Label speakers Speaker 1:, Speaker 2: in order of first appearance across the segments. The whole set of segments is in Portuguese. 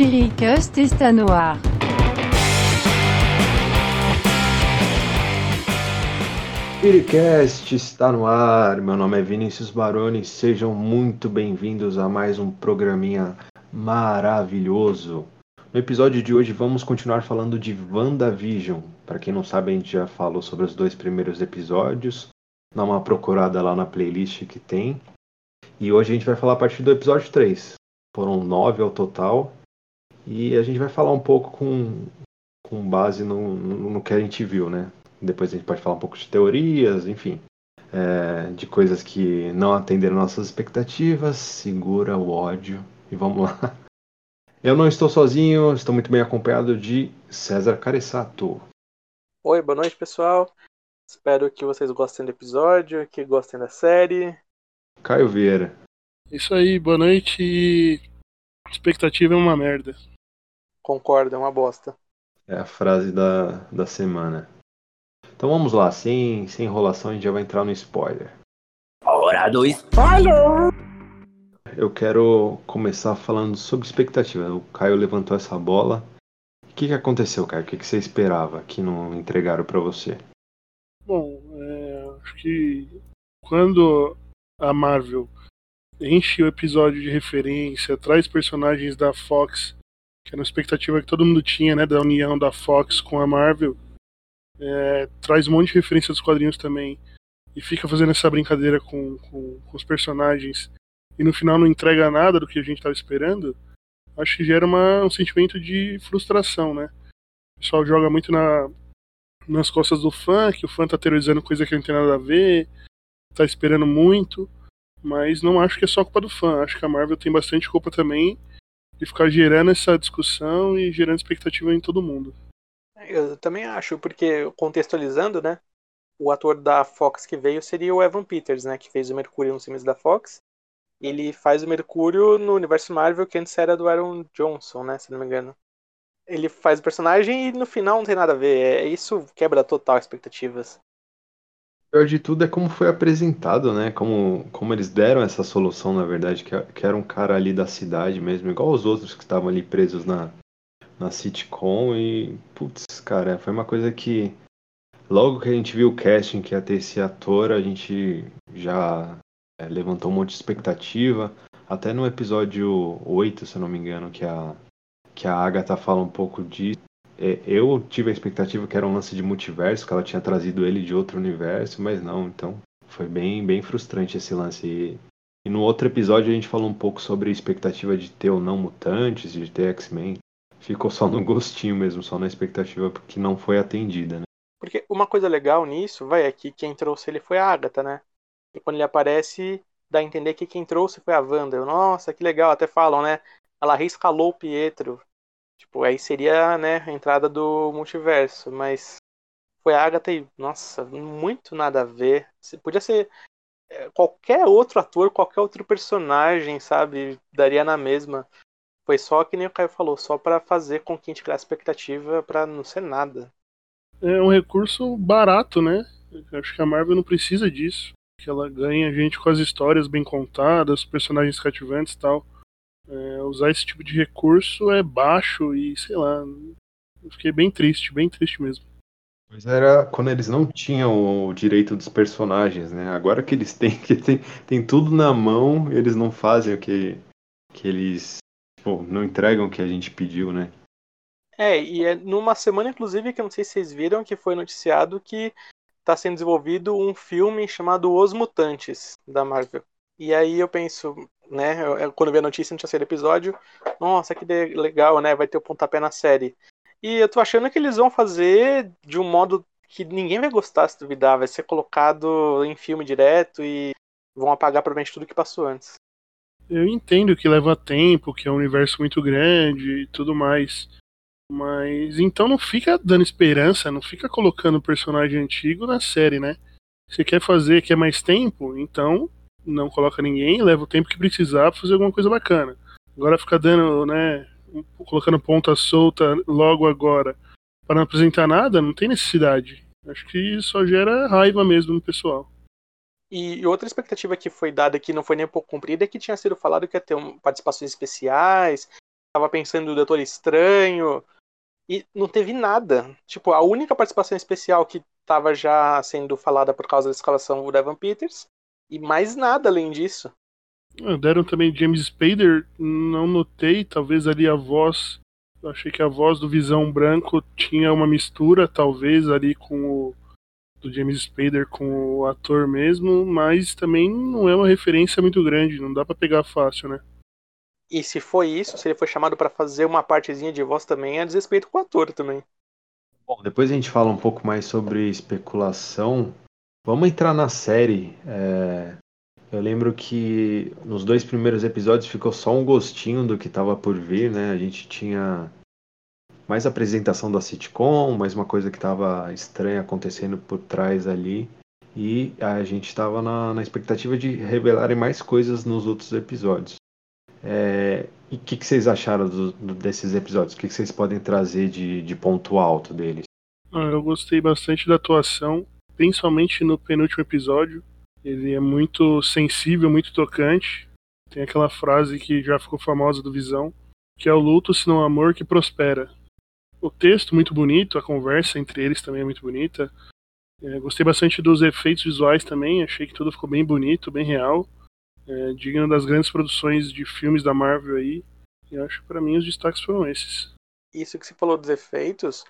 Speaker 1: Chiricast está no ar.
Speaker 2: Piricast está no ar. Meu nome é Vinícius Baroni. Sejam muito bem-vindos a mais um programinha maravilhoso. No episódio de hoje vamos continuar falando de WandaVision. Para quem não sabe, a gente já falou sobre os dois primeiros episódios. Dá uma procurada lá na playlist que tem. E hoje a gente vai falar a partir do episódio 3. Foram nove ao total. E a gente vai falar um pouco com, com base no, no, no que a gente viu, né? Depois a gente pode falar um pouco de teorias, enfim. É, de coisas que não atenderam nossas expectativas. Segura o ódio e vamos lá. Eu não estou sozinho, estou muito bem acompanhado de César Caressato.
Speaker 3: Oi, boa noite, pessoal. Espero que vocês gostem do episódio, que gostem da série.
Speaker 2: Caio Vieira.
Speaker 4: Isso aí, boa noite. Expectativa é uma merda.
Speaker 3: Concordo, é uma bosta.
Speaker 2: É a frase da, da semana. Então vamos lá, sem, sem enrolação, a gente já vai entrar no spoiler.
Speaker 5: Hora do spoiler!
Speaker 2: Eu quero começar falando sobre expectativa. O Caio levantou essa bola. O que, que aconteceu, Caio? O que, que você esperava que não entregaram para você?
Speaker 4: Bom, é, acho que quando a Marvel enche o episódio de referência, traz personagens da Fox, que era uma expectativa que todo mundo tinha, né, da união da Fox com a Marvel, é, traz um monte de referência dos quadrinhos também, e fica fazendo essa brincadeira com, com, com os personagens, e no final não entrega nada do que a gente estava esperando, acho que gera uma, um sentimento de frustração, né? O pessoal joga muito na, nas costas do fã, que o fã tá teorizando coisa que não tem nada a ver, tá esperando muito, mas não acho que é só culpa do fã. Acho que a Marvel tem bastante culpa também de ficar gerando essa discussão e gerando expectativa em todo mundo.
Speaker 3: Eu também acho, porque contextualizando, né? O ator da Fox que veio seria o Evan Peters, né? Que fez o Mercúrio nos filmes da Fox. Ele faz o Mercúrio no universo Marvel, que antes era do Aaron Johnson, né? Se não me engano. Ele faz o personagem e no final não tem nada a ver. É, isso quebra total expectativas.
Speaker 2: Pior de tudo é como foi apresentado, né? Como, como eles deram essa solução, na verdade, que, que era um cara ali da cidade mesmo, igual os outros que estavam ali presos na, na sitcom. E, putz, cara, foi uma coisa que logo que a gente viu o casting que ia ter esse ator, a gente já é, levantou um monte de expectativa. Até no episódio 8, se eu não me engano, que a, que a Agatha fala um pouco disso. É, eu tive a expectativa que era um lance de multiverso, que ela tinha trazido ele de outro universo, mas não, então foi bem, bem frustrante esse lance. E, e no outro episódio a gente falou um pouco sobre a expectativa de ter ou não mutantes, de ter X-Men. Ficou só no gostinho mesmo, só na expectativa, porque não foi atendida, né?
Speaker 3: Porque uma coisa legal nisso, vai, é que quem trouxe ele foi a Agatha, né? E quando ele aparece, dá a entender que quem trouxe foi a Wanda. Eu, Nossa, que legal, até falam, né? Ela reescalou o Pietro. Tipo, aí seria, né, a entrada do multiverso, mas foi a Agatha e, nossa, muito nada a ver. Podia ser é, qualquer outro ator, qualquer outro personagem, sabe? Daria na mesma. Foi só que nem o Caio falou, só para fazer com que a gente criasse expectativa para não ser nada.
Speaker 4: É um recurso barato, né? Acho que a Marvel não precisa disso. Que ela ganha gente com as histórias bem contadas, personagens cativantes e tal. É, usar esse tipo de recurso é baixo e sei lá. Eu fiquei bem triste, bem triste mesmo.
Speaker 2: Mas era quando eles não tinham o direito dos personagens, né? Agora que eles têm, que tem, tem tudo na mão, eles não fazem o que, que eles pô, não entregam o que a gente pediu, né?
Speaker 3: É, e é numa semana, inclusive, que eu não sei se vocês viram, que foi noticiado que está sendo desenvolvido um filme chamado Os Mutantes, da Marvel. E aí eu penso, né? Eu, quando eu vi a notícia, não tinha saído episódio. Nossa, que legal, né? Vai ter o pontapé na série. E eu tô achando que eles vão fazer de um modo que ninguém vai gostar se duvidar. Vai ser colocado em filme direto e vão apagar provavelmente tudo que passou antes.
Speaker 4: Eu entendo que leva tempo, que é um universo muito grande e tudo mais. Mas então não fica dando esperança, não fica colocando personagem antigo na série, né? Você quer fazer, quer mais tempo? Então não coloca ninguém, leva o tempo que precisar pra fazer alguma coisa bacana. Agora ficar dando, né, colocando ponta solta logo agora para não apresentar nada, não tem necessidade. Acho que só gera raiva mesmo no pessoal.
Speaker 3: E outra expectativa que foi dada que não foi nem um pouco cumprida é que tinha sido falado que ia ter um, participações especiais, tava pensando no Doutor Estranho. E não teve nada. Tipo, a única participação especial que tava já sendo falada por causa da escalação do Evan Peters. E mais nada além disso.
Speaker 4: Ah, Deram também James Spader, não notei, talvez ali a voz. Eu achei que a voz do Visão Branco tinha uma mistura, talvez, ali com o do James Spader com o ator mesmo, mas também não é uma referência muito grande, não dá pra pegar fácil, né?
Speaker 3: E se foi isso, se ele foi chamado pra fazer uma partezinha de voz também, é desrespeito com o ator também.
Speaker 2: Bom, depois a gente fala um pouco mais sobre especulação. Vamos entrar na série. É, Eu lembro que nos dois primeiros episódios ficou só um gostinho do que estava por vir, né? A gente tinha mais apresentação da sitcom, mais uma coisa que estava estranha acontecendo por trás ali. E a gente estava na, na expectativa de revelarem mais coisas nos outros episódios. É, e o que, que vocês acharam do- do- desses episódios? O que, que vocês podem trazer de, de ponto alto deles?
Speaker 4: Ah, eu gostei bastante da atuação, principalmente no penúltimo episódio. Ele é muito sensível, muito tocante. Tem aquela frase que já ficou famosa do Visão, que é o luto, senão o amor que prospera. O texto muito bonito, a conversa entre eles também é muito bonita. É, gostei bastante dos efeitos visuais também, achei que tudo ficou bem bonito, bem real. É, digno das grandes produções de filmes da Marvel aí. E acho que pra mim os destaques foram esses.
Speaker 3: Isso que você falou dos efeitos,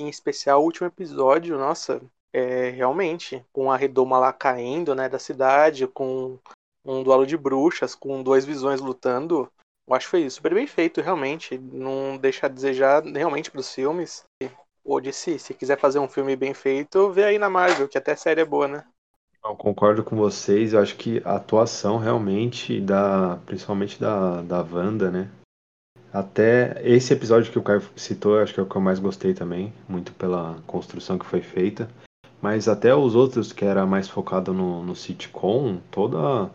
Speaker 3: em especial o último episódio, nossa, é realmente, com a redoma lá caindo, né, da cidade, com um duelo de bruxas, com dois visões lutando, eu acho que foi super bem feito, realmente. Não deixa a desejar realmente pros filmes. Ou disse, se quiser fazer um filme bem feito, vê aí na Marvel, que até série é boa, né?
Speaker 2: Eu concordo com vocês, eu acho que a atuação realmente da, principalmente da, da Wanda, né? Até esse episódio que o Caio citou, acho que é o que eu mais gostei também, muito pela construção que foi feita. Mas até os outros que era mais focado no, no sitcom, todo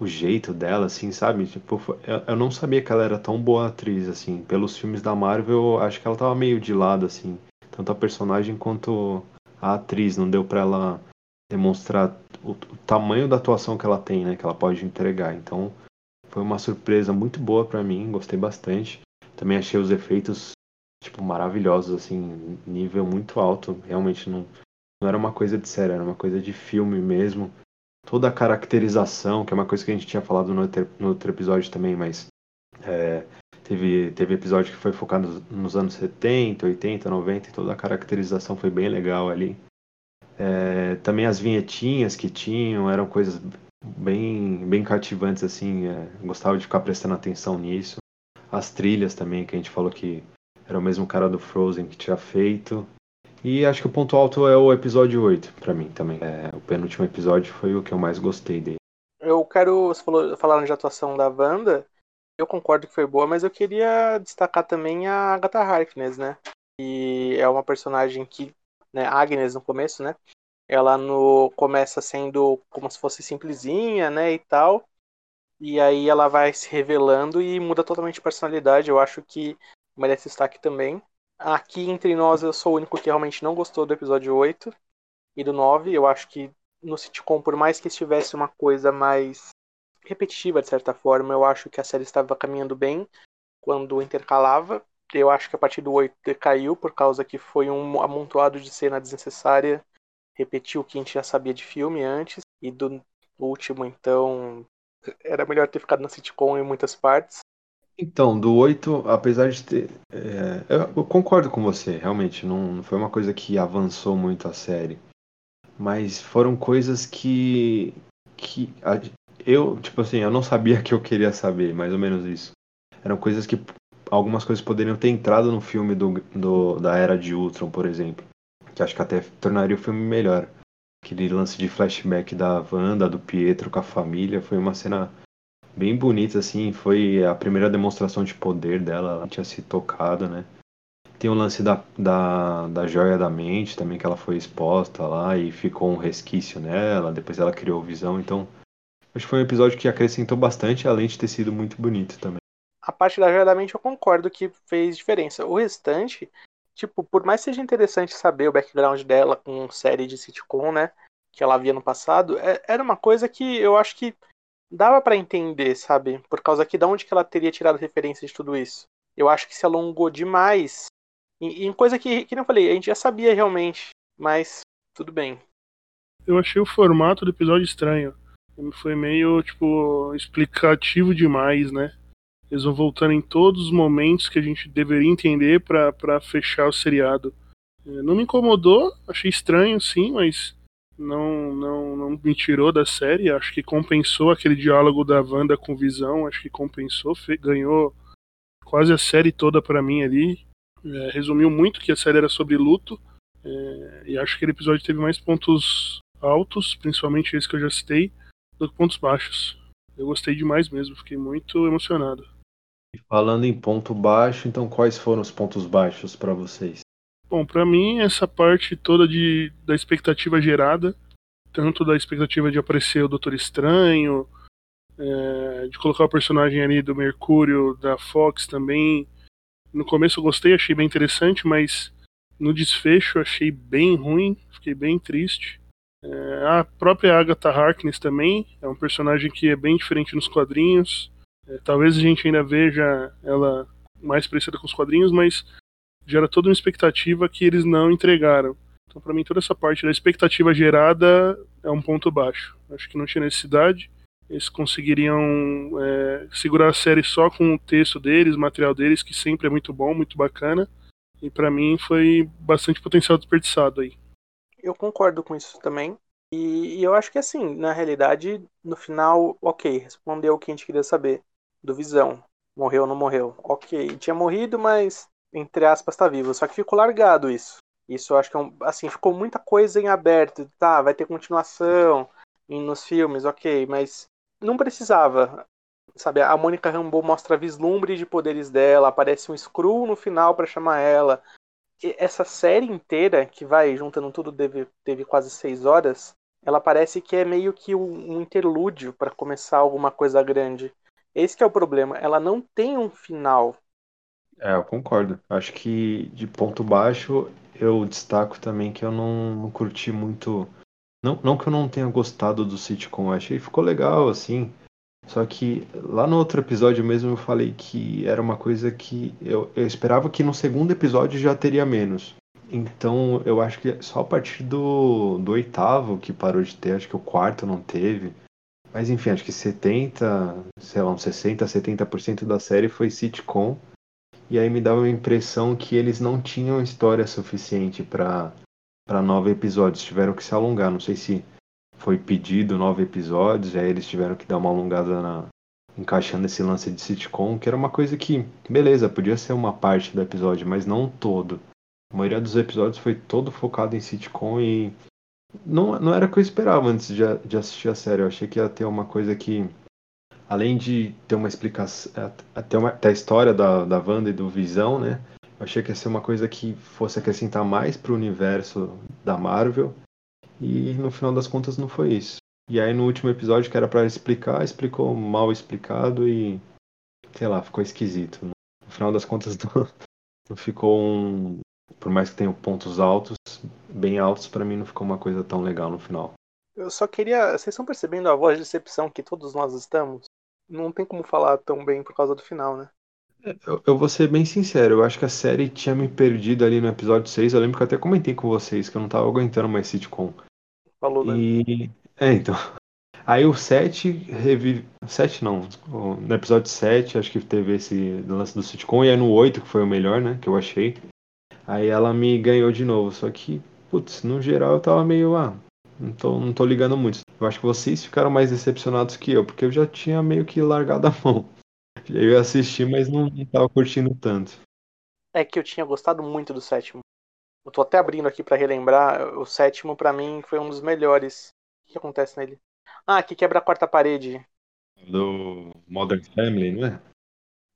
Speaker 2: o jeito dela, assim, sabe? Tipo, eu, eu não sabia que ela era tão boa atriz, assim. Pelos filmes da Marvel, acho que ela tava meio de lado, assim. Tanto a personagem quanto a atriz, não deu pra ela demonstrar o, o tamanho da atuação que ela tem, né? Que ela pode entregar. Então, foi uma surpresa muito boa pra mim, gostei bastante. Também achei os efeitos, tipo, maravilhosos, assim, nível muito alto. Realmente não, não era uma coisa de série, era uma coisa de filme mesmo. Toda a caracterização, que é uma coisa que a gente tinha falado no outro, no outro episódio também, mas é, teve, teve episódio que foi focado nos anos 70, 80, 90, e toda a caracterização foi bem legal ali. É, também as vinhetinhas que tinham eram coisas bem, bem cativantes, assim. é, gostava de ficar prestando atenção nisso. As trilhas também, que a gente falou que era o mesmo cara do Frozen que tinha feito. E acho que o ponto alto é o episódio 8, pra mim também. É, o penúltimo episódio foi o que eu mais gostei dele.
Speaker 3: Eu quero. Você falou, falaram de atuação da Wanda. Eu concordo que foi boa, mas eu queria destacar também a Agatha Harkness, né? E é uma personagem que. Né, Agnes no começo, né? Ela no começa sendo como se fosse simplesinha, né? E tal. E aí ela vai se revelando e muda totalmente a personalidade. Eu acho que merece destaque também. Aqui entre nós eu sou o único que realmente não gostou do episódio 8 e do 9. Eu acho que no sitcom, por mais que estivesse uma coisa mais repetitiva de certa forma, eu acho que a série estava caminhando bem quando intercalava. Eu acho que a partir do 8 decaiu por causa que foi um amontoado de cena desnecessária, repetiu o que a gente já sabia de filme antes e do último então era melhor ter ficado na sitcom em muitas partes.
Speaker 2: Então, do 8, apesar de ter. é, eu, concordo com você, realmente. Não, não foi uma coisa que avançou muito a série. Mas foram coisas que. que a- eu, tipo assim, eu não sabia que eu queria saber, mais ou menos isso. Eram coisas que. Algumas coisas poderiam ter entrado no filme do, do- da Era de Ultron, por exemplo. Que acho que até tornaria o filme melhor. Aquele lance de flashback da Wanda, do Pietro com a família, foi uma cena bem bonita, assim. Foi a primeira demonstração de poder dela, ela tinha se tocado, né? Tem o lance da, da, da joia da mente também, que ela foi exposta lá e ficou um resquício nela, depois ela criou visão, então. Acho que foi um episódio que acrescentou bastante, além de ter sido muito bonito também.
Speaker 3: A parte da Joia da Mente eu concordo que fez diferença. O restante, tipo, por mais seja interessante saber o background dela com série de sitcom, né? Que ela havia no passado, é- era uma coisa que eu acho que dava pra entender, sabe? Por causa que da onde que ela teria tirado referência de tudo isso. eu acho que se alongou demais. Em, em coisa que, que não falei, a gente já sabia realmente, mas tudo bem.
Speaker 4: Eu achei o formato do episódio estranho. Foi meio, tipo, explicativo demais, né? Eles vão voltando em todos os momentos que a gente deveria entender para fechar o seriado. É, não me incomodou, achei estranho, sim, mas não, não, não me tirou da série. Acho que compensou aquele diálogo da Wanda com Visão. Acho que compensou, ganhou quase a série toda para mim ali. É, resumiu muito que a série era sobre luto. É, e acho que aquele episódio teve mais pontos altos, principalmente esse que eu já citei, do que pontos baixos. Eu gostei demais mesmo, fiquei muito emocionado.
Speaker 2: E falando em ponto baixo, então quais foram os pontos baixos para vocês?
Speaker 4: Bom, para mim essa parte toda de, da expectativa gerada, tanto da expectativa de aparecer o Doutor Estranho, é, de colocar o personagem ali do Mercúrio, da Fox também. No começo eu gostei, achei bem interessante, mas no desfecho achei bem ruim, fiquei bem triste. É, a própria Agatha Harkness também é um personagem que é bem diferente nos quadrinhos. É, talvez a gente ainda veja ela mais parecida com os quadrinhos, mas gera toda uma expectativa que eles não entregaram. Então, para mim, toda essa parte da expectativa gerada é um ponto baixo. Acho que não tinha necessidade. Eles conseguiriam é, segurar a série só com o texto deles, material deles, que sempre é muito bom, muito bacana. E para mim foi bastante potencial desperdiçado aí.
Speaker 3: Eu concordo com isso também. E, e, eu acho que assim, na realidade, no final, ok, respondeu o que a gente queria saber. Do Visão. Morreu ou não morreu? Ok, tinha morrido, mas entre aspas, tá vivo. Só que ficou largado isso. Isso eu acho que é um, assim, ficou muita coisa em aberto. Tá, vai ter continuação nos filmes, ok, mas não precisava. Sabe, a Mônica Rambeau mostra vislumbre de poderes dela, aparece um Skrull no final para chamar ela. E essa série inteira, que vai juntando tudo, teve, teve quase seis horas, ela parece que é meio que um, um interlúdio para começar alguma coisa grande. Esse é o problema. Ela não tem um final.
Speaker 2: É, eu concordo. Acho que de ponto baixo eu destaco também que eu não, não curti muito. Não, não que eu não tenha gostado do sitcom, achei que ficou legal, assim. Só que lá no outro episódio mesmo eu falei que era uma coisa que eu, eu esperava que no segundo episódio já teria menos. Então eu acho que só a partir do, do oitavo que parou de ter, acho que o quarto não teve. Mas enfim, acho que 70, sei lá, uns 60, 70% da série foi sitcom e aí me dava a impressão que eles não tinham história suficiente para para nove episódios, tiveram que se alongar. Não sei se foi pedido nove episódios, aí eles tiveram que dar uma alongada na encaixando esse lance de sitcom, que era uma coisa que, beleza, podia ser uma parte do episódio, mas não todo. A maioria dos episódios foi todo focado em sitcom e não, não era o que eu esperava antes de, de assistir a série. Eu achei que ia ter uma coisa que além de ter uma explicação, até uma, a história da, da Wanda e do Visão, né? Eu achei que ia ser uma coisa que fosse acrescentar mais pro universo da Marvel. E no final das contas não foi isso. E aí no último episódio que era para explicar, explicou mal explicado e sei lá, ficou esquisito. No final das contas não, não ficou um, por mais que tenha pontos altos, bem altos, para mim não ficou uma coisa tão legal no final.
Speaker 3: Eu só queria, vocês estão percebendo a voz de decepção que todos nós estamos? Não tem como falar tão bem por causa do final, né?
Speaker 2: Eu, eu, vou ser bem sincero, eu acho que a série tinha me perdido ali no episódio 6. Eu lembro que eu até comentei com vocês que eu não tava aguentando mais sitcom.
Speaker 3: Falou, né?
Speaker 2: E. É, então. Aí o 7 revive. 7 não. No episódio 7, acho que teve esse lance do sitcom. E aí no 8, que foi o melhor, né? Que eu achei. Aí ela me ganhou de novo. Só que, putz, no geral eu tava meio. Ah, não tô, não tô ligando muito. Eu acho que vocês ficaram mais decepcionados que eu, porque eu já tinha meio que largado a mão. Eu ia assistir, mas não, não tava curtindo tanto.
Speaker 3: É que eu tinha gostado muito do sétimo. Eu tô até abrindo aqui para relembrar. O sétimo, para mim, foi um dos melhores. O que acontece nele? Ah, que quebra a quarta parede.
Speaker 2: Do Modern Family, não é?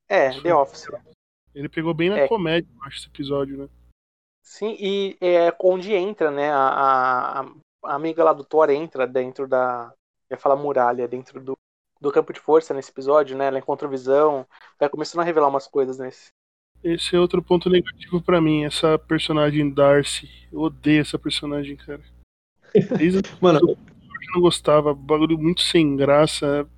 Speaker 3: É, The Office.
Speaker 4: Ele pegou bem na é. comédia, acho, esse episódio, né?
Speaker 3: Sim, e é onde entra, né, a, a, a amiga lá do Thor entra dentro da. ia falar muralha, dentro do, do campo de força nesse episódio, né? Ela encontra visão, vai começando a revelar umas coisas nesse.
Speaker 4: Esse é outro ponto negativo para mim, essa personagem Darcy. Eu odeio essa personagem, cara. Desde Mano, eu não gostava, bagulho muito sem graça,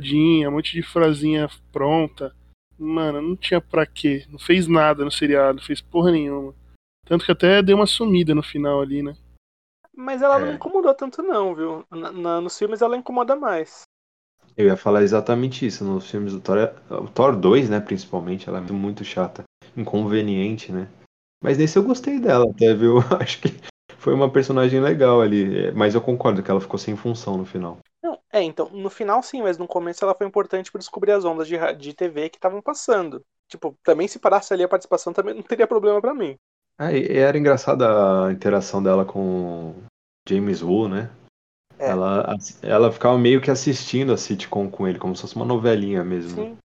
Speaker 4: um monte de frasinha pronta. mano, não tinha pra quê. Não fez nada no seriado, não fez porra nenhuma. Tanto que até deu uma sumida no final ali, né?
Speaker 3: Mas ela não
Speaker 2: É.
Speaker 3: incomodou tanto, não, viu? Na- na- nos filmes ela incomoda mais.
Speaker 2: Eu ia falar exatamente isso. Nos filmes do Thor, o Thor 2, né, principalmente, ela é muito chata, inconveniente, né? Mas nesse eu gostei dela até, viu? Acho que foi uma personagem legal ali. É, Mas eu concordo que ela ficou sem função no final.
Speaker 3: Não, é, então, no final sim, mas no começo ela foi importante para descobrir as ondas de, de TV que estavam passando. Tipo, também se parasse ali a participação também não teria problema pra mim.
Speaker 2: Ah, era engraçada a interação dela com James Woo, né?
Speaker 3: É.
Speaker 2: Ela, ela ficava meio que assistindo a sitcom com ele, como se fosse uma novelinha mesmo.
Speaker 3: Sim.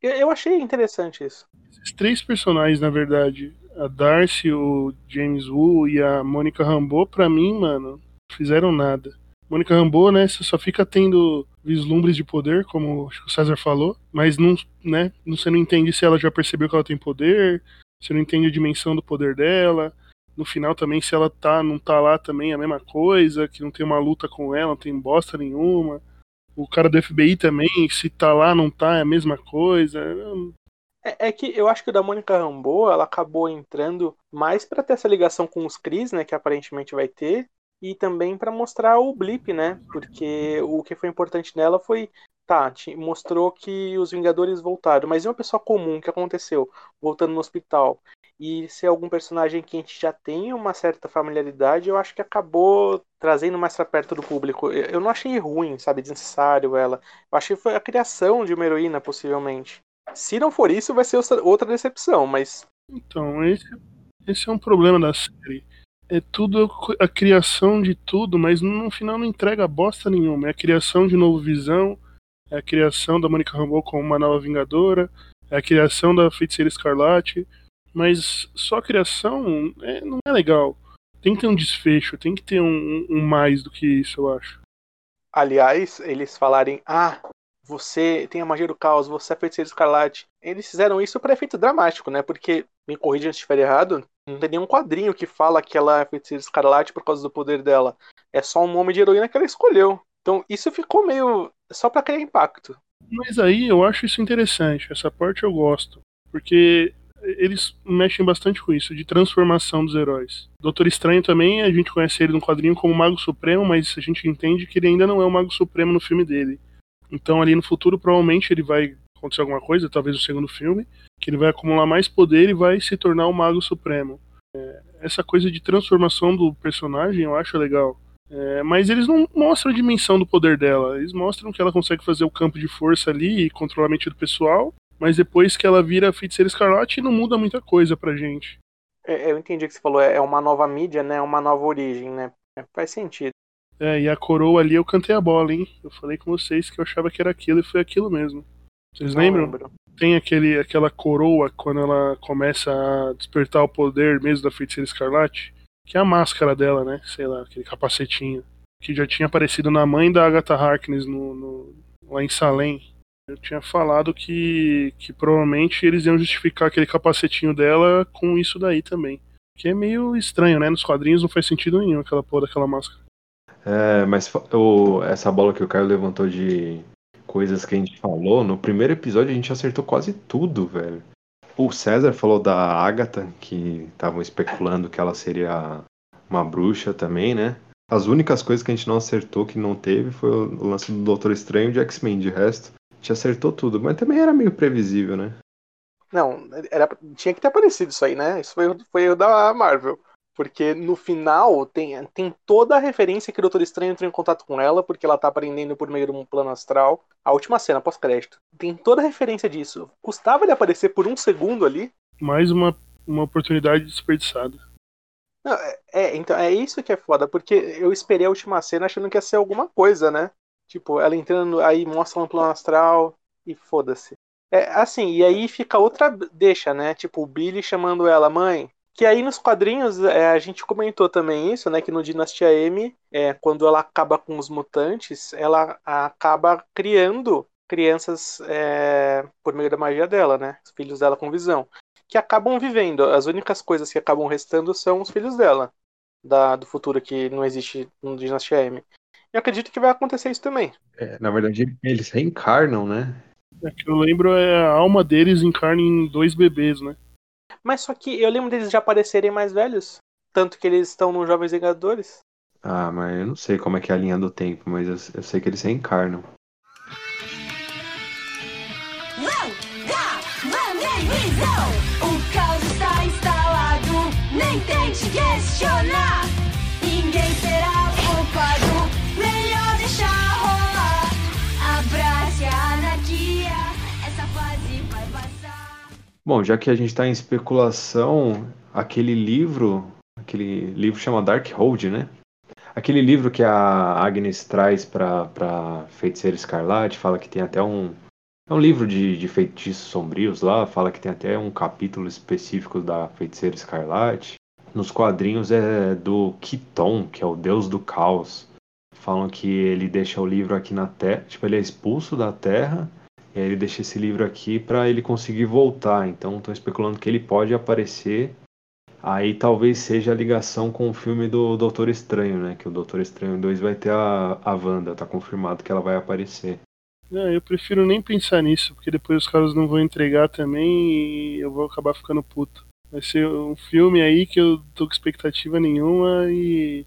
Speaker 3: Eu, achei interessante isso.
Speaker 4: Esses três personagens, na verdade, a Darcy, o James Woo e a Mônica Rambeau, pra mim, mano, fizeram nada. Mônica Rambeau, né, você só fica tendo vislumbres de poder, como acho que o César falou, mas não, né, você não entende se ela já percebeu que ela tem poder, você não entende a dimensão do poder dela. No final também, se ela tá, não tá lá também, é a mesma coisa, que não tem uma luta com ela, não tem bosta nenhuma. O cara do FBI também, se tá lá, não tá, é a mesma coisa.
Speaker 3: É, é que eu acho que o da Mônica Rambeau, ela acabou entrando mais pra ter essa ligação com os Cris, né, que aparentemente vai ter, e também pra mostrar o blip, né? Porque o que foi importante nela foi, tá, mostrou que os Vingadores voltaram, mas e uma pessoa comum que aconteceu voltando no hospital? E ser algum personagem que a gente já tem uma certa familiaridade, eu acho que acabou trazendo mais pra perto do público. Eu não achei ruim, sabe, desnecessário ela. Eu achei que foi a criação de uma heroína, possivelmente. Se não for isso, vai ser outra- decepção, mas
Speaker 4: Então, esse, esse é um problema da série. É tudo a criação de tudo, mas no final não entrega bosta nenhuma. É a criação de novo Visão, é a criação da Mônica Rambeau como uma nova Vingadora, é a criação da Feiticeira Escarlate, mas só a criação é- não é legal. Tem que ter um desfecho, tem que ter um, um mais do que isso, eu acho.
Speaker 3: aliás, eles falarem: "Ah, você tem a magia do caos, você é feiticeiro escarlate". Eles fizeram isso para efeito dramático, né? Porque me corrija se estiver errado, não tem nenhum quadrinho que fala que ela é feiticeira escarlate por causa do poder dela. É só um nome de heroína que ela escolheu. Então, isso ficou meio só pra criar impacto.
Speaker 4: Mas aí eu acho isso interessante, essa parte eu gosto. Porque eles mexem bastante com isso, de transformação dos heróis. Doutor Estranho também, a gente conhece ele no quadrinho como Mago Supremo, mas a gente entende que ele ainda não é o Mago Supremo no filme dele. Então ali no futuro provavelmente ele vai acontecer alguma coisa, talvez no segundo filme, que ele vai acumular mais poder e vai se tornar o Mago Supremo. É, essa coisa de transformação do personagem eu acho legal. É, mas eles não mostram a dimensão do poder dela. Eles mostram que ela consegue fazer o campo de força ali e controlar a mente do pessoal. Mas depois que ela vira feiticeira escarlate, não muda muita coisa pra gente.
Speaker 3: É, eu entendi o que você falou, é uma nova mídia, né? Uma nova origem, né? É, faz sentido.
Speaker 4: É, e a coroa ali eu cantei a bola, hein? Eu falei com vocês que eu achava que era aquilo e foi aquilo mesmo. Vocês
Speaker 3: Não
Speaker 4: lembram?
Speaker 3: lembro.
Speaker 4: Tem aquele, aquela coroa quando ela começa a despertar o poder mesmo da feiticeira escarlate, que é a máscara dela, né? Sei lá, aquele capacetinho. Que já tinha aparecido na mãe da Agatha Harkness no, no- lá em Salem. Eu tinha falado que, que provavelmente eles iam justificar aquele capacetinho dela com isso daí também. Que é meio estranho, né? Nos quadrinhos não faz sentido nenhum aquela porra daquela máscara.
Speaker 2: É, mas o- essa bola que o Caio levantou de coisas que a gente falou, no primeiro episódio a gente acertou quase tudo, velho. O César falou da Agatha, que estavam especulando que ela seria uma bruxa também, né? As únicas coisas que a gente não acertou, que não teve, foi o lance do Doutor Estranho de X-Men. De resto, a gente acertou tudo, mas também era meio previsível, né?
Speaker 3: Não, era, tinha que ter aparecido isso aí, né? Isso foi, foi o da Marvel. Porque no final tem, tem toda a referência que o Doutor Estranho entrou em contato com ela, porque ela tá aprendendo por meio de um plano astral. A última cena, pós-crédito. Tem toda a referência disso. Custava ele aparecer por um segundo ali.
Speaker 4: Mais uma, uma oportunidade desperdiçada.
Speaker 3: Não, é, é, então é isso que é foda, porque eu esperei a última cena achando que ia ser alguma coisa, né? Tipo, ela entrando, aí mostra um plano astral e foda-se. É assim, e aí fica outra deixa, né? Tipo, o Billy chamando ela, mãe. Que aí nos quadrinhos é, a gente comentou também isso, né? Que no Dinastia M, é, quando ela acaba com os mutantes, ela acaba criando crianças é, por meio da magia dela, né? Os filhos dela com visão. Que acabam vivendo. As únicas coisas que acabam restando são os filhos dela. Da, do futuro que não existe no Dinastia M. E eu acredito que vai acontecer isso também.
Speaker 2: É, na verdade, eles reencarnam, né?
Speaker 4: É que eu lembro é a alma deles encarna em dois bebês, né?
Speaker 3: Mas só que eu lembro deles já aparecerem mais velhos. Tanto que eles estão nos Jovens Vingadores.
Speaker 2: Ah, mas eu não sei como é que é a linha do tempo, mas eu, eu sei que eles reencarnam.
Speaker 6: Não, dá, mandei visão. O caos está instalado. Nem tente questionar.
Speaker 2: Bom, já que a gente tá em especulação, aquele livro, aquele livro chama Darkhold, né? Aquele livro que a Agnes traz pra Feiticeira Escarlate, fala que tem até um. É um livro de, de feitiços sombrios lá, fala que tem até um capítulo específico da Feiticeira Escarlate. Nos quadrinhos é do Kiton, que é o deus do caos. Falam que ele deixa o livro aqui na Terra, tipo, ele é expulso da Terra, e aí ele deixa esse livro aqui para ele conseguir voltar. Então estão especulando que ele pode aparecer Aí talvez seja a ligação com o filme do Doutor Estranho, né? Que o Doutor Estranho 2 vai ter a, a Wanda, tá confirmado que ela vai aparecer.
Speaker 4: É, eu prefiro nem pensar nisso, porque depois os caras não vão entregar também e eu vou acabar ficando puto. Vai ser um filme aí que eu tô com expectativa nenhuma e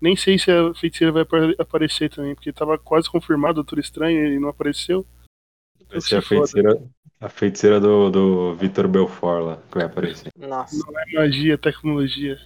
Speaker 4: nem sei se a feiticeira vai apar- aparecer também, porque tava quase confirmado o Doutor Estranho e não apareceu.
Speaker 2: Vai ser a feiticeira, a feiticeira do, do Vitor Belfort lá, que vai aparecer.
Speaker 3: Nossa.
Speaker 4: Não é magia, é tecnologia.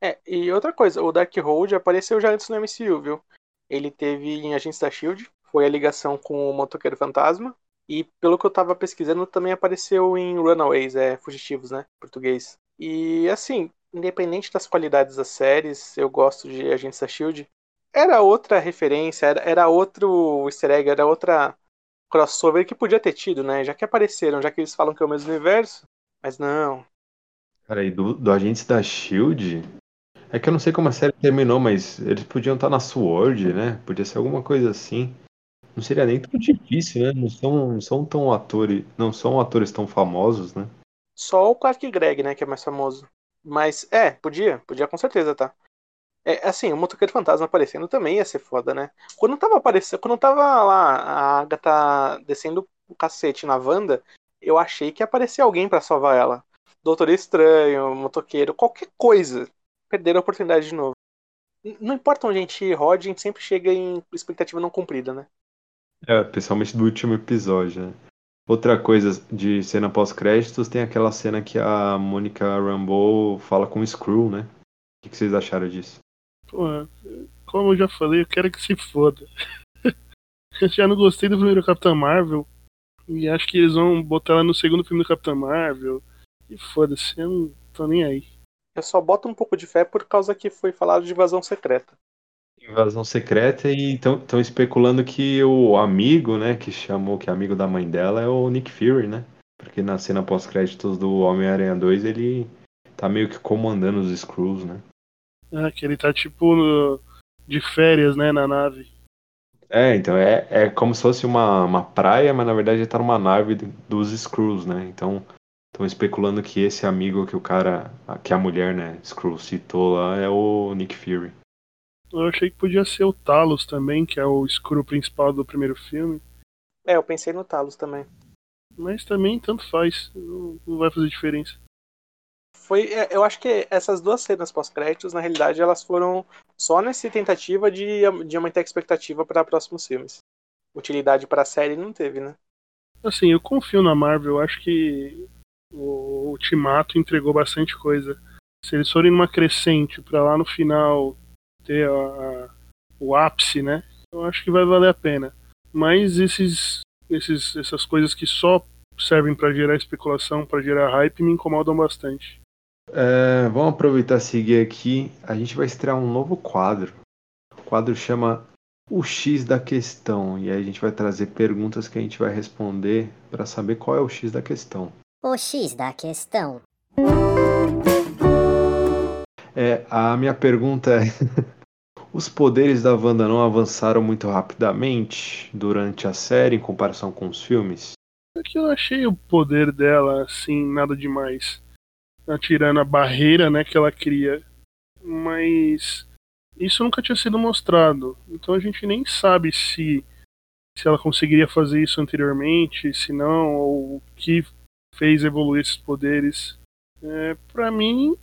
Speaker 3: É, e outra coisa, o Darkhold apareceu já antes no MCU, viu? Ele teve em Agentes da Shield, foi a ligação com o Motoqueiro Fantasma. E pelo que eu tava pesquisando, também apareceu em Runaways, é, Fugitivos, né? Português. E assim, independente das qualidades das séries, eu gosto de Agentes da Shield. Era outra referência, era, era outro easter egg, era outra crossover que podia ter tido, né? Já que apareceram, já que eles falam que é o mesmo universo. Mas não.
Speaker 2: Cara, e do, do Agentes da Shield. É que eu não sei como a série terminou, mas eles podiam estar na Sword, né? Podia ser alguma coisa assim. Não seria nem tão difícil, né? Não são, não são tão atores. Não são atores tão famosos, né?
Speaker 3: Só o Clark Gregg, né, que é mais famoso. Mas, é, podia, podia com certeza, tá? É, assim, o Motoqueiro Fantasma aparecendo também ia ser foda, né? Quando tava aparecendo, quando tava lá a Agatha descendo o cacete na Wanda, eu achei que ia aparecer alguém pra salvar ela. Doutor Estranho, Motoqueiro, qualquer coisa. Perderam a oportunidade de novo. Não importa onde a gente rode, a gente sempre chega em expectativa não cumprida, né?
Speaker 2: É, principalmente do último episódio, né? Outra coisa de cena pós-créditos tem aquela cena que a Mônica Rambeau fala com o Screw, né? O que vocês acharam disso?
Speaker 4: Porra, como eu já falei, eu quero que se foda. eu já não gostei do primeiro Capitão Marvel. E acho que eles vão botar ela no segundo filme do Capitão Marvel. E foda-se, eu não tô nem aí.
Speaker 3: Eu só boto um pouco de fé por causa que foi falado de invasão secreta.
Speaker 2: Invasão secreta e estão especulando que o amigo, né, que chamou, que é amigo da mãe dela, é o Nick Fury, né? Porque na cena pós-créditos do Homem-Aranha 2 ele tá meio que comandando os Screws, né?
Speaker 4: Ah, que ele tá tipo no- de férias, né, na nave.
Speaker 2: É, então é, é como se fosse uma, uma praia, mas na verdade ele tá numa nave dos Screws, né? Então estão especulando que esse amigo que o cara, que a mulher, né, Screw citou lá é o Nick Fury.
Speaker 4: Eu achei que podia ser o Talos também, que é o escuro principal do primeiro filme.
Speaker 3: É, eu pensei no Talos também.
Speaker 4: Mas também tanto faz, não, não vai fazer diferença.
Speaker 3: Foi, é, eu acho que essas duas cenas pós-créditos, na realidade, elas foram só nessa tentativa de, de aumentar a expectativa para próximos filmes. Utilidade para a série não teve, né?
Speaker 4: Assim, eu confio na Marvel, eu acho que o Ultimato entregou bastante coisa. Se eles forem numa crescente pra lá no final ter a- a- o ápice, né? Eu acho que vai valer a pena. Mas esses, esses essas coisas que só servem pra gerar especulação, pra gerar hype, me incomodam bastante.
Speaker 2: É, vamos aproveitar e seguir aqui. A gente vai estrear um novo quadro. O quadro chama O X da Questão. E aí a gente vai trazer perguntas que a gente vai responder para saber qual é o X da questão.
Speaker 7: O X da questão.
Speaker 2: É, a minha pergunta é: Os poderes da Wanda não avançaram muito rapidamente durante a série em comparação com os filmes?
Speaker 4: É que eu achei o poder dela assim, nada demais. Tirando a barreira né, que ela cria. Mas isso nunca tinha sido mostrado. Então a gente nem sabe se se ela conseguiria fazer isso anteriormente, se não, ou o que fez evoluir esses poderes. É, para mim,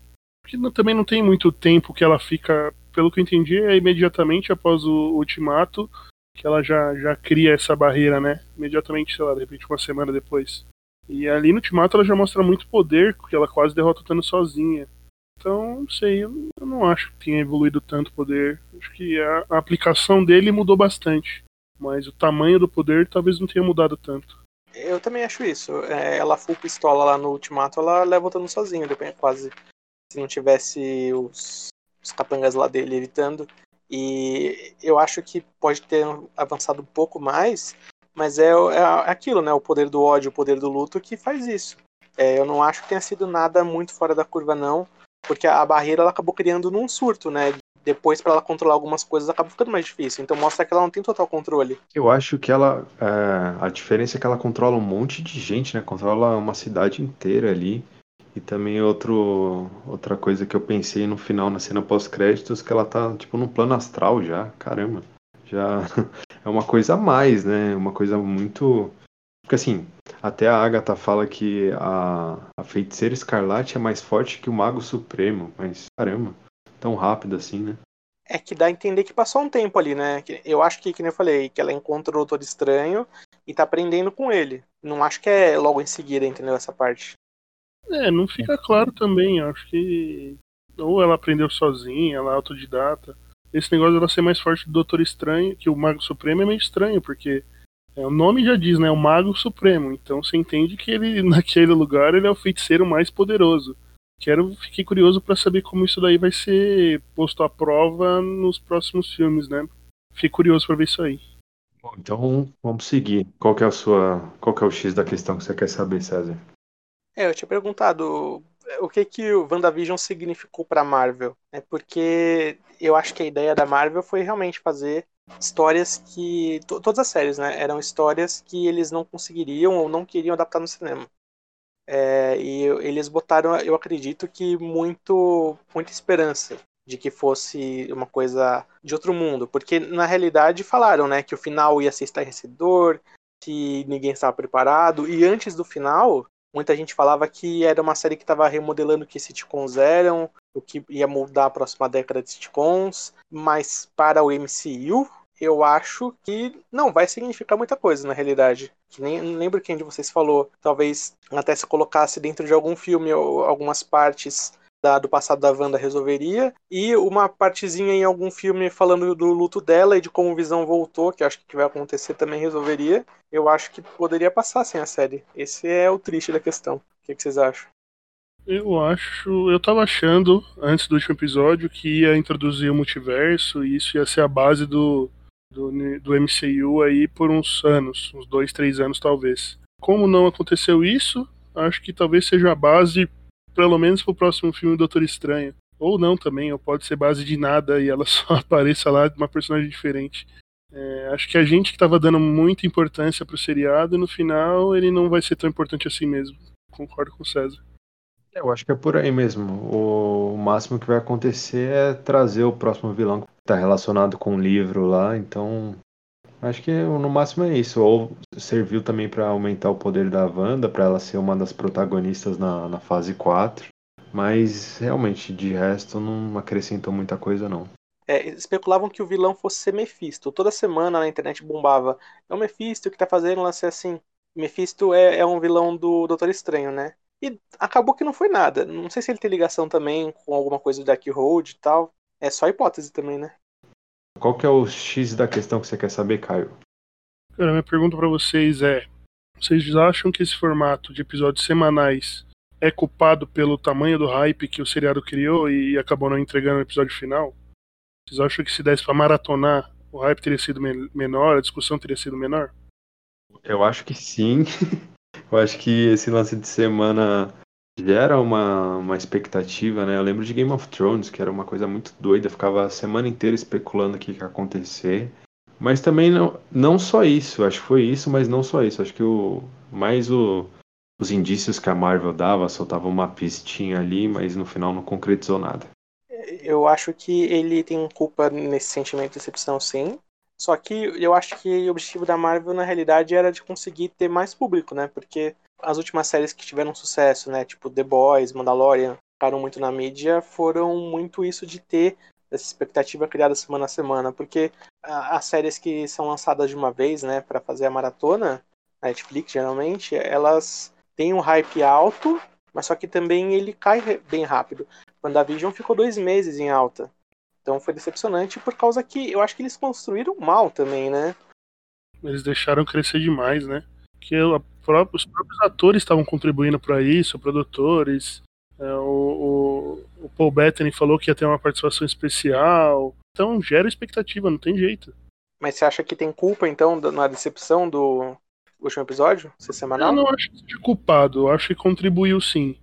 Speaker 4: que também não tem muito tempo que ela fica, pelo que eu entendi, é imediatamente após o ultimato que ela já, já cria essa barreira, né? Imediatamente, sei lá, de repente uma semana depois. E ali no ultimato ela já mostra muito poder, porque ela quase derrota o Thanos sozinha. Então, não sei, eu não acho que tenha evoluído tanto o poder. Acho que a, a aplicação dele mudou bastante. Mas o tamanho do poder talvez não tenha mudado tanto.
Speaker 3: Eu também acho isso. É, ela full pistola lá no ultimato, ela leva o Thanos depende quase. Se não tivesse os, os capangas lá dele evitando. E eu acho que pode ter avançado um pouco mais, mas é, é aquilo, né? O poder do ódio, o poder do luto que faz isso. É, eu não acho que tenha sido nada muito fora da curva, não, porque a barreira ela acabou criando num surto, né? Depois, para ela controlar algumas coisas, acaba ficando mais difícil. Então mostra que ela não tem total controle.
Speaker 2: Eu acho que ela. É, a diferença é que ela controla um monte de gente, né? Controla uma cidade inteira ali. E também outro, outra coisa que eu pensei no final, na cena pós-créditos, que ela tá, tipo, no plano astral já. Caramba. Já é uma coisa a mais, né? Uma coisa muito. Porque assim, até a Agatha fala que a, a feiticeira escarlate é mais forte que o Mago Supremo. Mas, caramba tão rápido assim, né?
Speaker 3: É que dá a entender que passou um tempo ali, né? Eu acho que, que nem eu falei, que ela encontra o Doutor Estranho e tá aprendendo com ele. Não acho que é logo em seguida, entendeu? Essa parte.
Speaker 4: É, não fica claro também. Acho que. Ou ela aprendeu sozinha, ela é autodidata. Esse negócio dela ser mais forte do Doutor Estranho, que o Mago Supremo é meio estranho, porque é, o nome já diz, né? O Mago Supremo. Então você entende que ele, naquele lugar, ele é o feiticeiro mais poderoso quero fiquei curioso para saber como isso daí vai ser posto à prova nos próximos filmes, né? Fiquei curioso para ver isso aí.
Speaker 2: Bom, então vamos seguir. Qual que é a sua, qual que é o X da questão que você quer saber, César?
Speaker 3: É, eu tinha perguntado o que que o WandaVision significou para Marvel, é porque eu acho que a ideia da Marvel foi realmente fazer histórias que todas as séries, né, eram histórias que eles não conseguiriam ou não queriam adaptar no cinema. É, e eles botaram, eu acredito que muito, muita esperança de que fosse uma coisa de outro mundo, porque na realidade falaram, né, que o final ia ser estarrecedor, que ninguém estava preparado, e antes do final, muita gente falava que era uma série que estava remodelando o que sitcoms eram, o que ia mudar a próxima década de sitcoms, mas para o MCU eu acho que não vai significar muita coisa na realidade. Que nem não lembro quem de vocês falou. Talvez até se colocasse dentro de algum filme ou algumas partes da, do passado da Wanda resolveria. E uma partezinha em algum filme falando do luto dela e de como o Visão voltou, que acho que vai acontecer, também resolveria. Eu acho que poderia passar sem a série. Esse é o triste da questão. O que, que vocês acham?
Speaker 4: Eu acho. Eu tava achando, antes do último episódio, que ia introduzir o multiverso e isso ia ser a base do, do, do MCU aí por uns anos, uns dois, três anos talvez. Como não aconteceu isso, acho que talvez seja a base, pelo menos pro próximo filme Doutor Estranho. Ou não também, ou pode ser base de nada e ela só apareça lá de uma personagem diferente. É, acho que a gente que estava dando muita importância pro seriado, no final ele não vai ser tão importante assim mesmo. Concordo com o César.
Speaker 2: Eu acho que é por aí mesmo. O máximo que vai acontecer é trazer o próximo vilão que está relacionado com o livro lá, então acho que no máximo é isso. Ou serviu também para aumentar o poder da Wanda, para ela ser uma das protagonistas na, na fase 4. Mas realmente, de resto, não acrescentou muita coisa não.
Speaker 3: É, especulavam que o vilão fosse ser Mephisto. Toda semana na internet bombava. É o Mephisto que tá fazendo lance assim. Mephisto é, é um vilão do Doutor Estranho, né? E acabou que não foi nada. Não sei se ele tem ligação também com alguma coisa do Dark Road e tal. É só hipótese também, né?
Speaker 2: Qual que é o X da questão que você quer saber, Caio?
Speaker 4: Cara, minha pergunta para vocês é: vocês acham que esse formato de episódios semanais é culpado pelo tamanho do hype que o seriado criou e acabou não entregando o episódio final? Vocês acham que se desse para maratonar, o hype teria sido menor, a discussão teria sido menor?
Speaker 2: Eu acho que sim. Eu acho que esse lance de semana gera uma, uma expectativa, né? Eu lembro de Game of Thrones, que era uma coisa muito doida, ficava a semana inteira especulando o que ia acontecer. Mas também não, não só isso, acho que foi isso, mas não só isso. Acho que o mais o, os indícios que a Marvel dava, soltava uma pistinha ali, mas no final não concretizou nada.
Speaker 3: Eu acho que ele tem culpa nesse sentimento de decepção, sim. Só que eu acho que o objetivo da Marvel, na realidade, era de conseguir ter mais público, né? Porque as últimas séries que tiveram sucesso, né? Tipo The Boys, Mandalorian, ficaram muito na mídia, foram muito isso de ter essa expectativa criada semana a semana. Porque as séries que são lançadas de uma vez, né? Pra fazer a maratona, na Netflix geralmente, elas têm um hype alto, mas só que também ele cai bem rápido. WandaVision ficou dois meses em alta. Então foi decepcionante por causa que eu acho que eles construíram mal também, né?
Speaker 4: Eles deixaram crescer demais, né? Que os próprios atores estavam contribuindo para isso, produtores. É, o, o, o Paul Bettany falou que ia ter uma participação especial. Então gera expectativa, não tem jeito.
Speaker 3: Mas você acha que tem culpa, então, na decepção do último episódio? Ser semanal?
Speaker 4: Eu não acho que seja culpado, eu acho que contribuiu sim.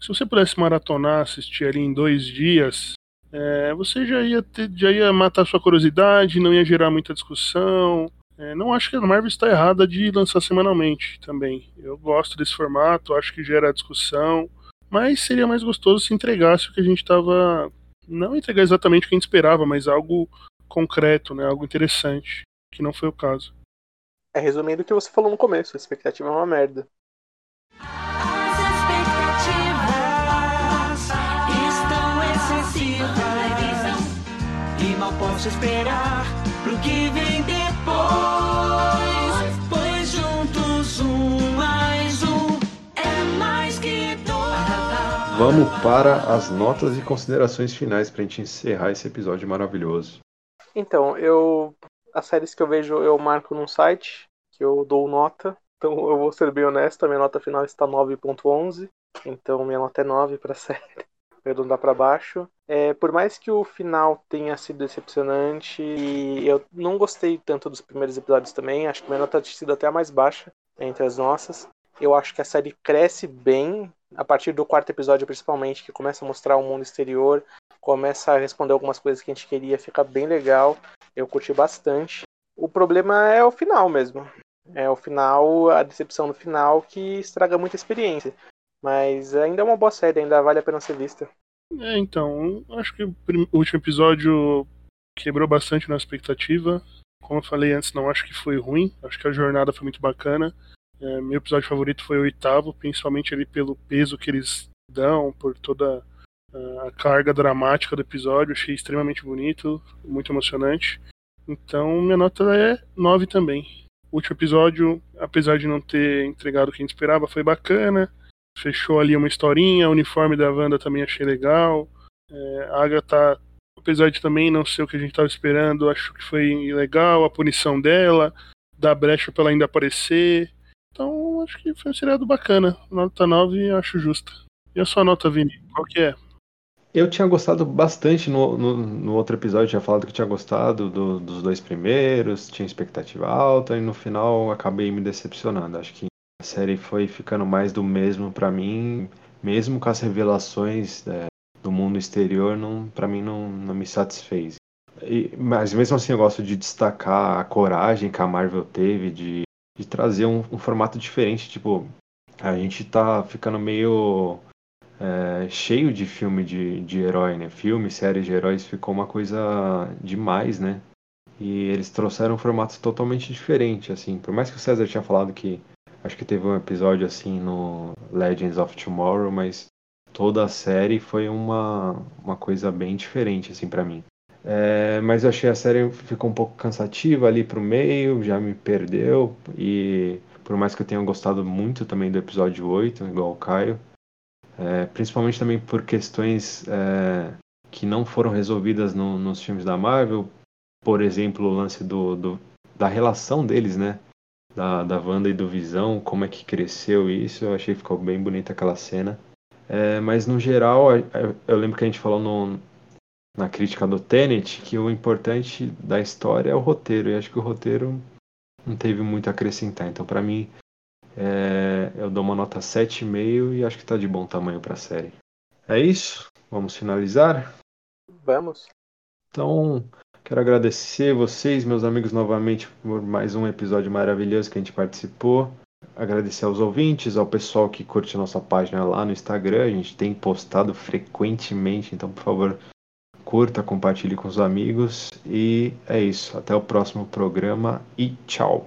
Speaker 4: Se você pudesse maratonar, assistir ali em dois dias, é, você já ia, ter, já ia matar sua curiosidade, não ia gerar muita discussão. É, não acho que a Marvel está errada de lançar semanalmente também. Eu gosto desse formato, acho que gera discussão, mas seria mais gostoso se entregasse o que a gente estava. Não entregar exatamente o que a gente esperava, mas algo concreto, né, algo interessante, que não foi o caso.
Speaker 3: É resumindo o que você falou no começo, a expectativa é uma merda.
Speaker 6: As expectativas estão excessivas e mal posso esperar pro que vem depois. Pois juntos um mais um é mais que dois.
Speaker 2: Vamos para as notas e considerações finais pra gente encerrar esse episódio maravilhoso.
Speaker 3: Então, eu. As séries que eu vejo eu marco num site, que eu dou nota. Então eu vou ser bem honesto, a minha nota final está 9.11. Então minha nota é 9 pra série. Arredondar pra baixo. É, por mais que o final tenha sido decepcionante, e eu não gostei tanto dos primeiros episódios também, acho que minha nota tinha sido até a mais baixa entre as nossas. Eu acho que a série cresce bem, a partir do quarto episódio principalmente, que começa a mostrar o mundo exterior, começa a responder algumas coisas que a gente queria, fica bem legal. Eu curti bastante. O problema é o final mesmo. É o final, a decepção no final que estraga muita experiência. Mas ainda é uma boa série, ainda vale a pena ser vista.
Speaker 4: É, então, acho que o último episódio quebrou bastante na expectativa. Como eu falei antes, não acho que foi ruim. Acho que a jornada foi muito bacana. É, meu episódio favorito foi o oitavo, principalmente ali pelo peso que eles dão, por toda a carga dramática do episódio. Achei extremamente bonito, muito emocionante. Então, minha nota é 9 também. O último episódio, apesar de não ter entregado o que a gente esperava, foi bacana. Fechou ali uma historinha, o uniforme da Wanda também achei legal. É, a Agatha, apesar de também não ser o que a gente estava esperando, acho que foi legal a punição dela, dar brecha para ela ainda aparecer. Então, acho que foi um seriado bacana. Nota 9 acho justa. E a sua nota, Vini? Qual que é?
Speaker 2: Eu tinha gostado bastante no, no, no outro episódio, tinha falado que tinha gostado do- dos dois primeiros, tinha expectativa alta, e no final acabei me decepcionando. Acho que a série foi ficando mais do mesmo pra mim, mesmo com as revelações é, do mundo exterior, não, para mim não, não me satisfez. E- mas mesmo assim eu gosto de destacar a coragem que a Marvel teve de, de trazer um, um formato diferente, tipo, a gente tá ficando meio é, cheio de filme de, de herói, né? Filme, série de heróis ficou uma coisa demais, né? E eles trouxeram um formato totalmente diferente, assim. Por mais que o César tinha falado que acho que teve um episódio assim no Legends of Tomorrow, mas toda a série foi uma, uma coisa bem diferente, assim, pra mim. É, mas eu achei a série ficou um pouco cansativa ali pro meio, já me perdeu. E por mais que eu tenha gostado muito também do episódio 8, igual o Caio, é, principalmente também por questões é, que não foram resolvidas no- nos filmes da Marvel. Por exemplo, o lance do, do- da relação deles, né? Da, da Wanda e do Visão, como é que cresceu isso. Eu achei que ficou bem bonita aquela cena. É, mas no geral, eu lembro que a gente falou no- na crítica do Tenet que o importante da história é o roteiro. E acho que o roteiro não teve muito a acrescentar. Então, pra mim, é, eu dou uma nota 7,5 e acho que tá de bom tamanho pra série. É isso? Vamos finalizar?
Speaker 3: Vamos.
Speaker 2: Então, quero agradecer vocês, meus amigos, novamente por mais um episódio maravilhoso que a gente participou. Agradecer aos ouvintes, ao pessoal que curte nossa página lá no Instagram. A gente tem postado frequentemente, então, por favor, curta, compartilhe com os amigos. E é isso. Até o próximo programa e tchau.